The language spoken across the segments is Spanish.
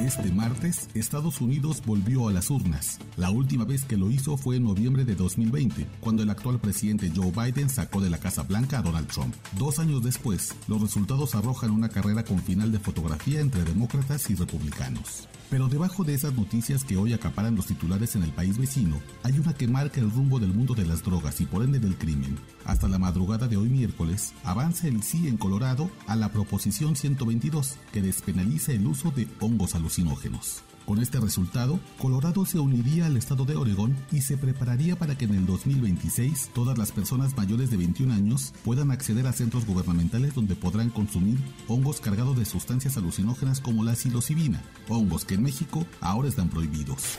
Este martes, Estados Unidos volvió a las urnas. La última vez que lo hizo fue en noviembre de 2020, cuando el actual presidente Joe Biden sacó de la Casa Blanca a Donald Trump. Dos años después, los resultados arrojan una carrera con final de fotografía entre demócratas y republicanos. Pero debajo de esas noticias que hoy acaparan los titulares en el país vecino, hay una que marca el rumbo del mundo de las drogas y por ende del crimen. Hasta la madrugada de hoy miércoles, avanza el sí en Colorado a la Proposición 122, que despenaliza el uso de hongos alucinógenos alucinógenos. Con este resultado, Colorado se uniría al estado de Oregón y se prepararía para que en el 2026 todas las personas mayores de 21 años puedan acceder a centros gubernamentales donde podrán consumir hongos cargados de sustancias alucinógenas como la psilocibina, hongos que en México ahora están prohibidos.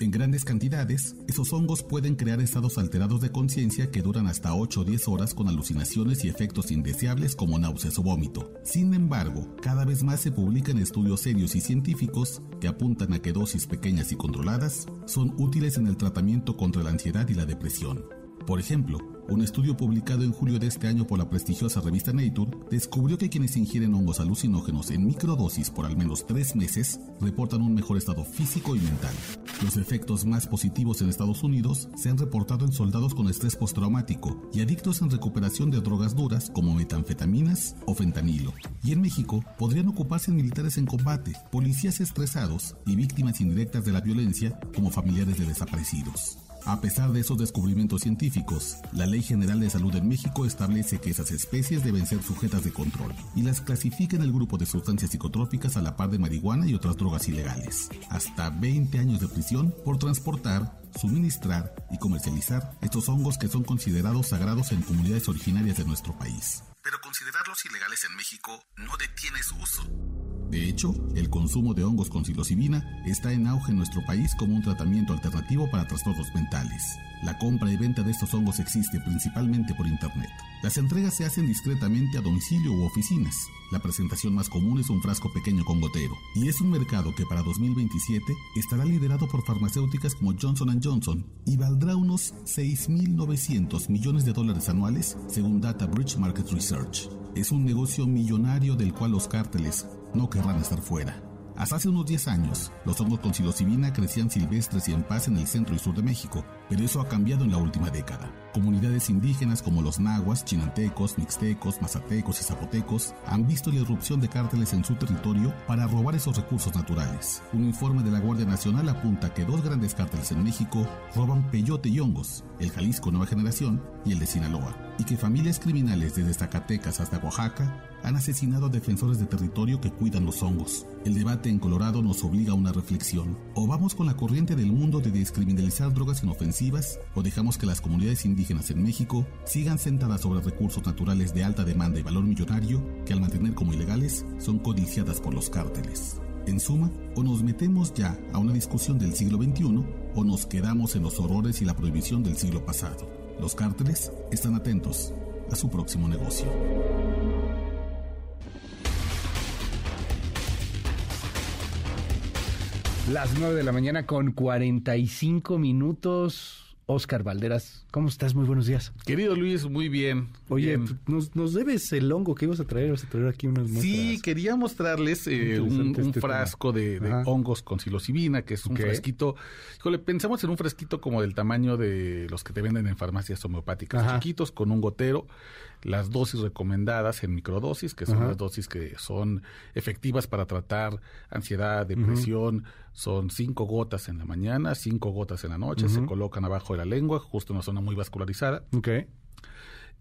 En grandes cantidades, esos hongos pueden crear estados alterados de conciencia que duran hasta 8 o 10 horas con alucinaciones y efectos indeseables como náuseas o vómito. Sin embargo, cada vez más se publican estudios serios y científicos que apuntan a que dosis pequeñas y controladas son útiles en el tratamiento contra la ansiedad y la depresión. Por ejemplo, un estudio publicado en julio de este año por la prestigiosa revista Nature descubrió que quienes ingieren hongos alucinógenos en microdosis por al menos tres meses reportan un mejor estado físico y mental. Los efectos más positivos en Estados Unidos se han reportado en soldados con estrés postraumático y adictos en recuperación de drogas duras como metanfetaminas o fentanilo. Y en México podrían ocuparse militares en combate, policías estresados y víctimas indirectas de la violencia como familiares de desaparecidos. A pesar de esos descubrimientos científicos, la Ley General de Salud en México establece que esas especies deben ser sujetas de control y las clasifica en el grupo de sustancias psicotrópicas a la par de marihuana y otras drogas ilegales. Hasta 20 años de prisión por transportar, suministrar y comercializar estos hongos que son considerados sagrados en comunidades originarias de nuestro país. Pero considerarlos ilegales en México no detiene su uso. De hecho, el consumo de hongos con psilocibina está en auge en nuestro país como un tratamiento alternativo para trastornos mentales. La compra y venta de estos hongos existe principalmente por Internet. Las entregas se hacen discretamente a domicilio u oficinas. La presentación más común es un frasco pequeño con gotero. Y es un mercado que para 2027 estará liderado por farmacéuticas como Johnson Johnson y valdrá unos 6.900 millones de dólares anuales según Data Bridge Market Research. Es un negocio millonario del cual los cárteles no querrán estar fuera. Hasta hace unos 10 años, los hongos con psilocibina crecían silvestres y en paz en el centro y sur de México, pero eso ha cambiado en la última década. Comunidades indígenas como los nahuas, chinantecos, mixtecos, mazatecos y zapotecos han visto la irrupción de cárteles en su territorio para robar esos recursos naturales. Un informe de la Guardia Nacional apunta que dos grandes cárteles en México roban peyote y hongos, el Jalisco Nueva Generación y el de Sinaloa, y que familias criminales desde Zacatecas hasta Oaxaca han asesinado a defensores de territorio que cuidan los hongos. El debate en Colorado nos obliga a una reflexión. O vamos con la corriente del mundo de descriminalizar drogas inofensivas, o dejamos que las comunidades indígenas en México sigan sentadas sobre recursos naturales de alta demanda y valor millonario que al mantener como ilegales son codiciadas por los cárteles. En suma, o nos metemos ya a una discusión del siglo XXI o nos quedamos en los horrores y la prohibición del siglo pasado. Los cárteles están atentos a su próximo negocio. Las 9 de la mañana con 45 minutos. Oscar Valderas, ¿cómo estás? Muy buenos días. Querido Luis, muy bien. Oye, Nos, debes el hongo que ibas a traer, vas a traer aquí unas muestras. Sí, quería mostrarles eh, un, este frasco de, hongos con psilocibina, que es un fresquito. Híjole, pensamos en un fresquito como del tamaño de los que te venden en farmacias homeopáticas, chiquitos, con un gotero las dosis recomendadas en microdosis, que son las dosis que son efectivas para tratar ansiedad, depresión, son cinco gotas en la mañana, cinco gotas en la noche, se colocan abajo de la lengua, justo en una zona muy vascularizada. Okay.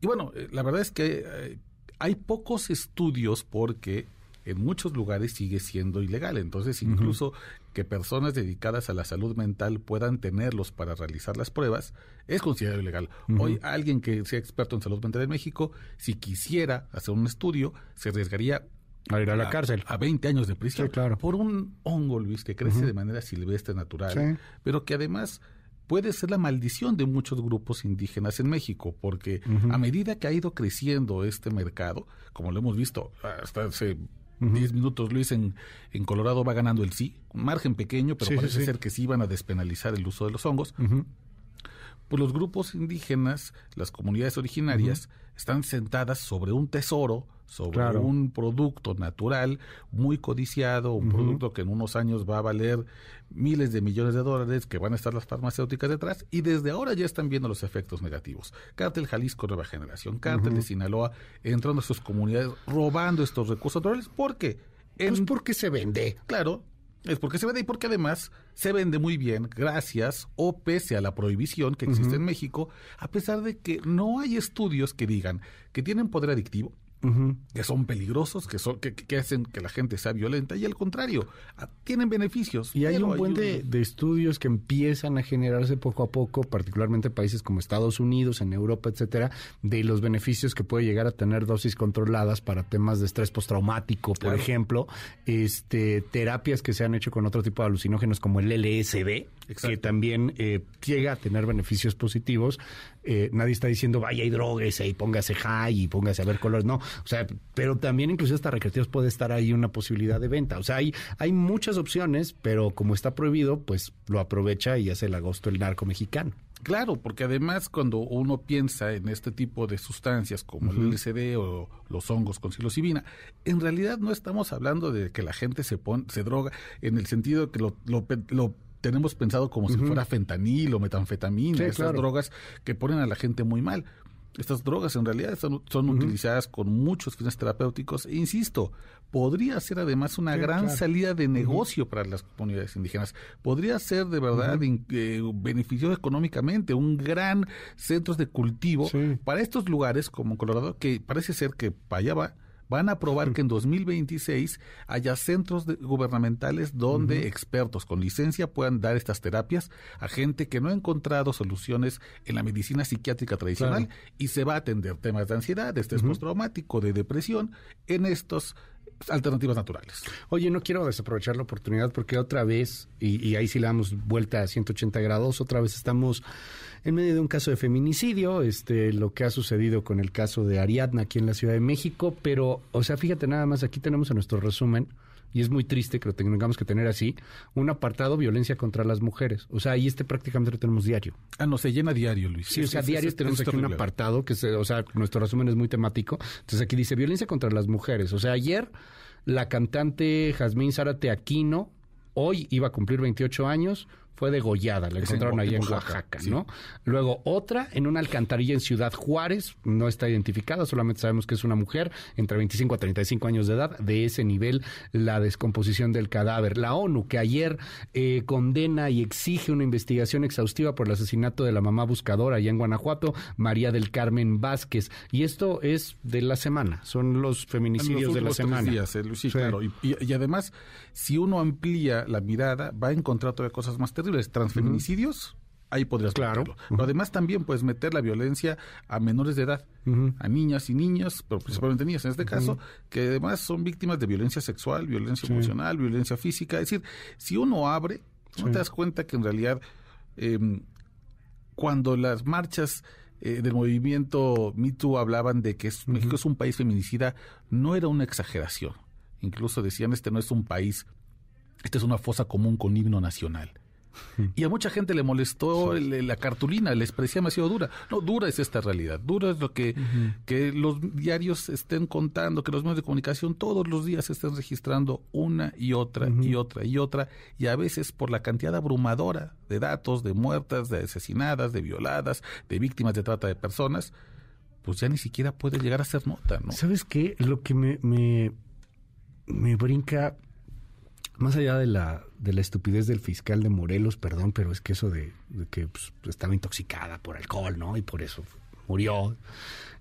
Y bueno, eh, la verdad es que eh, hay pocos estudios porque en muchos lugares sigue siendo ilegal. Entonces, incluso que personas dedicadas a la salud mental puedan tenerlos para realizar las pruebas es considerado ilegal. Hoy, alguien que sea experto en salud mental en México, si quisiera hacer un estudio, se arriesgaría a ir a la cárcel. A 20 años de prisión. claro. Por un hongo, Luis, que crece de manera silvestre, natural, pero que además puede ser la maldición de muchos grupos indígenas en México, porque a medida que ha ido creciendo este mercado, como lo hemos visto hasta hace 10 minutos, Luis, en, en Colorado va ganando el sí, un margen pequeño, pero parece ser que sí van a despenalizar el uso de los hongos pues los grupos indígenas, las comunidades originarias, están sentadas sobre un tesoro, sobre un producto natural muy codiciado, un producto que en unos años va a valer miles de millones de dólares, que van a estar las farmacéuticas detrás, y desde ahora ya están viendo los efectos negativos. Cártel Jalisco Nueva Generación, Cártel de Sinaloa, entrando a sus comunidades, robando estos recursos naturales, ¿por qué? Pues porque se vende. Claro, es porque se vende y porque además se vende muy bien gracias o pese a la prohibición que existe en México, a pesar de que no hay estudios que digan que tienen poder adictivo, que son peligrosos, que, son, que, hacen que la gente sea violenta, y al contrario, tienen beneficios. Y hay un buen de, estudios que empiezan a generarse poco a poco, particularmente en países como Estados Unidos, en Europa, etcétera, de los beneficios que puede llegar a tener dosis controladas para temas de estrés postraumático, por ejemplo, este terapias que se han hecho con otro tipo de alucinógenos como el LSD, que también eh, llega a tener beneficios positivos. Eh, nadie está diciendo vaya y droguese y póngase high y póngase a ver colores, no. O sea, pero también incluso hasta recreativos puede estar ahí una posibilidad de venta. O sea, hay, hay muchas opciones, pero como está prohibido, pues lo aprovecha y hace el agosto el narco mexicano. Claro, porque además cuando uno piensa en este tipo de sustancias como el LSD o los hongos con psilocibina, en realidad no estamos hablando de que la gente se pone, se droga en el sentido que lo, lo, lo tenemos pensado como si fuera fentanil o metanfetamina, esas drogas que ponen a la gente muy mal. Estas drogas en realidad son, utilizadas con muchos fines terapéuticos. E insisto, podría ser además una gran salida de negocio para las comunidades indígenas. Podría ser de verdad eh, beneficioso económicamente, un gran centro de cultivo para estos lugares como Colorado, que parece ser que para allá va van a aprobar que en 2026 haya centros gubernamentales donde expertos con licencia puedan dar estas terapias a gente que no ha encontrado soluciones en la medicina psiquiátrica tradicional y se va a atender temas de ansiedad, de estrés postraumático, de depresión en estos alternativas naturales. Oye, no quiero desaprovechar la oportunidad porque otra vez, y, y ahí sí le damos vuelta a 180 grados, otra vez estamos en medio de un caso de feminicidio, este, lo que ha sucedido con el caso de Ariadna aquí en la Ciudad de México, pero, o sea, fíjate nada más, aquí tenemos en nuestro resumen, y es muy triste que lo tengamos que tener así, un apartado violencia contra las mujeres. O sea, ahí este prácticamente lo tenemos diario. Ah, no, se llena diario, Luis. Sí, o sea, diario tenemos aquí un apartado que, se, o sea, nuestro resumen es muy temático. Entonces aquí dice violencia contra las mujeres. O sea, ayer la cantante Jazmín Zárate Aquino, hoy iba a cumplir 28 años, fue degollada, la encontraron ahí en Oaxaca, ¿no? Luego otra en una alcantarilla en Ciudad Juárez, no está identificada, solamente sabemos que es una mujer entre 25 a 35 años de edad, de ese nivel la descomposición del cadáver. La ONU, que ayer eh, condena y exige una investigación exhaustiva por el asesinato de la mamá buscadora allá en Guanajuato, María del Carmen Vázquez. Y esto es de la semana, son los feminicidios de la semana. Días, eh, sí, claro. Y, además, si uno amplía la mirada, va a encontrar todavía cosas más terribles transfeminicidios, ahí podrías claro. además también puedes meter la violencia a menores de edad, a niñas y niños, pero principalmente niñas en este caso, que además son víctimas de violencia sexual, violencia emocional, violencia física. Es decir, si uno abre, no te das cuenta que en realidad em, cuando las marchas eh, del movimiento Me Too hablaban de que México es un país feminicida, no era una exageración. Incluso decían, este no es un país, esta es una fosa común con himno nacional. Y a mucha gente le molestó la cartulina, les parecía demasiado dura. No, dura es esta realidad. Dura es lo que, que los diarios estén contando, que los medios de comunicación todos los días estén registrando una y otra y otra y otra. Y a veces por la cantidad abrumadora de datos, de muertas, de asesinadas, de violadas, de víctimas de trata de personas, pues ya ni siquiera puede llegar a ser nota, ¿no? ¿Sabes qué? Lo que me, me, me brinca más allá de la, de la estupidez del fiscal de Morelos, perdón, pero es que eso de, que pues, estaba intoxicada por alcohol, ¿no? Y por eso murió.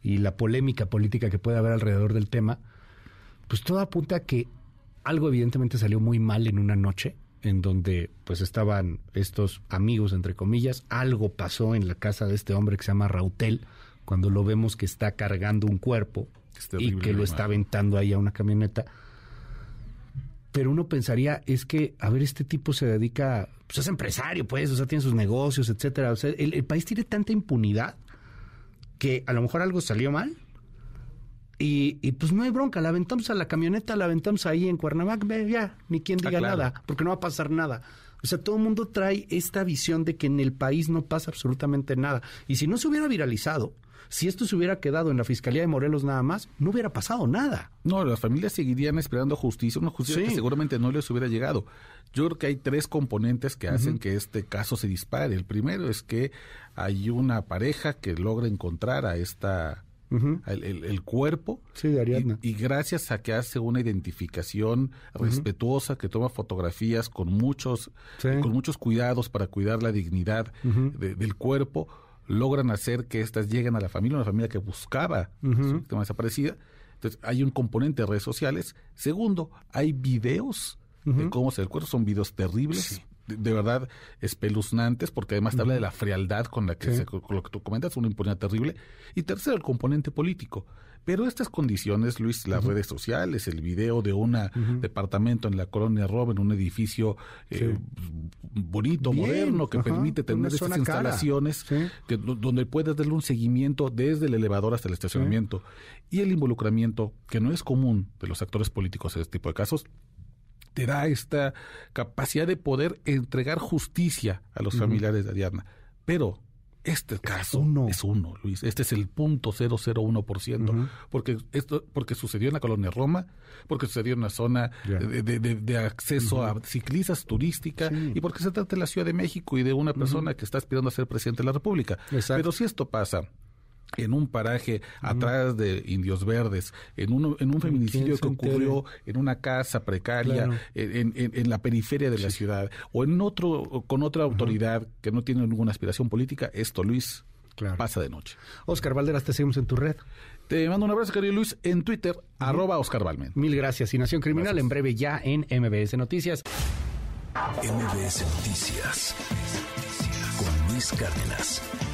Y la polémica política que puede haber alrededor del tema, pues todo apunta a que algo evidentemente salió muy mal en una noche en donde pues estaban estos amigos entre comillas, algo pasó en la casa de este hombre que se llama Rautel, cuando lo vemos que está cargando un cuerpo y que lo está aventando ahí a una camioneta pero uno pensaría es que, a ver, este tipo se dedica, pues es empresario, pues, o sea, tiene sus negocios, etcétera. O sea, el, país tiene tanta impunidad que a lo mejor algo salió mal Y, pues no hay bronca, la aventamos a la camioneta, la aventamos ahí en Cuernavaca, ya, ni quien ah, diga nada, porque no va a pasar nada. O sea, todo el mundo trae esta visión de que en el país no pasa absolutamente nada. Y si no se hubiera viralizado, si esto se hubiera quedado en la Fiscalía de Morelos nada más, no hubiera pasado nada. No, las familias seguirían esperando justicia, una justicia que seguramente no les hubiera llegado. Yo creo que hay tres componentes que hacen que este caso se dispare. El primero es que hay una pareja que logra encontrar a esta el, cuerpo. Y, gracias a que hace una identificación respetuosa que toma fotografías con muchos con muchos cuidados para cuidar la dignidad del cuerpo logran hacer que éstas lleguen a la familia, una familia que buscaba su víctima desaparecida. Entonces, hay un componente de redes sociales. Segundo, hay videos de cómo se el cuerpo. Son videos terribles, de, verdad espeluznantes, porque además te habla de la frialdad con la que con lo que tú comentas, una impunidad terrible. Y tercero, el componente político. Pero estas condiciones, Luis, las redes sociales, el video de un departamento en la colonia Roma, en un edificio eh, bonito, moderno, que permite tener estas instalaciones que, donde puedes darle un seguimiento desde el elevador hasta el estacionamiento. Y el involucramiento, que no es común de los actores políticos en este tipo de casos, te da esta capacidad de poder entregar justicia a los familiares de Ariadna. Pero este caso es uno, Luis. Este es el punto 001%. porque, esto, porque sucedió en la colonia Roma, porque sucedió en una zona de, acceso a ciclistas turística y porque se trata de la Ciudad de México y de una persona que está aspirando a ser presidente de la República. Pero si esto pasa en un paraje atrás de Indios Verdes, en un, en un feminicidio que ocurrió en una casa precaria, en, en, la periferia de la ciudad, o en otro, con otra autoridad que no tiene ninguna aspiración política, esto, Luis, pasa de noche. Oscar Valderas, te seguimos en tu red. Te mando un abrazo, querido Luis, en Twitter, arroba Oscar Balmen. Mil gracias. Y Nación Criminal en breve ya en MBS Noticias. MBS Noticias con Luis Cárdenas.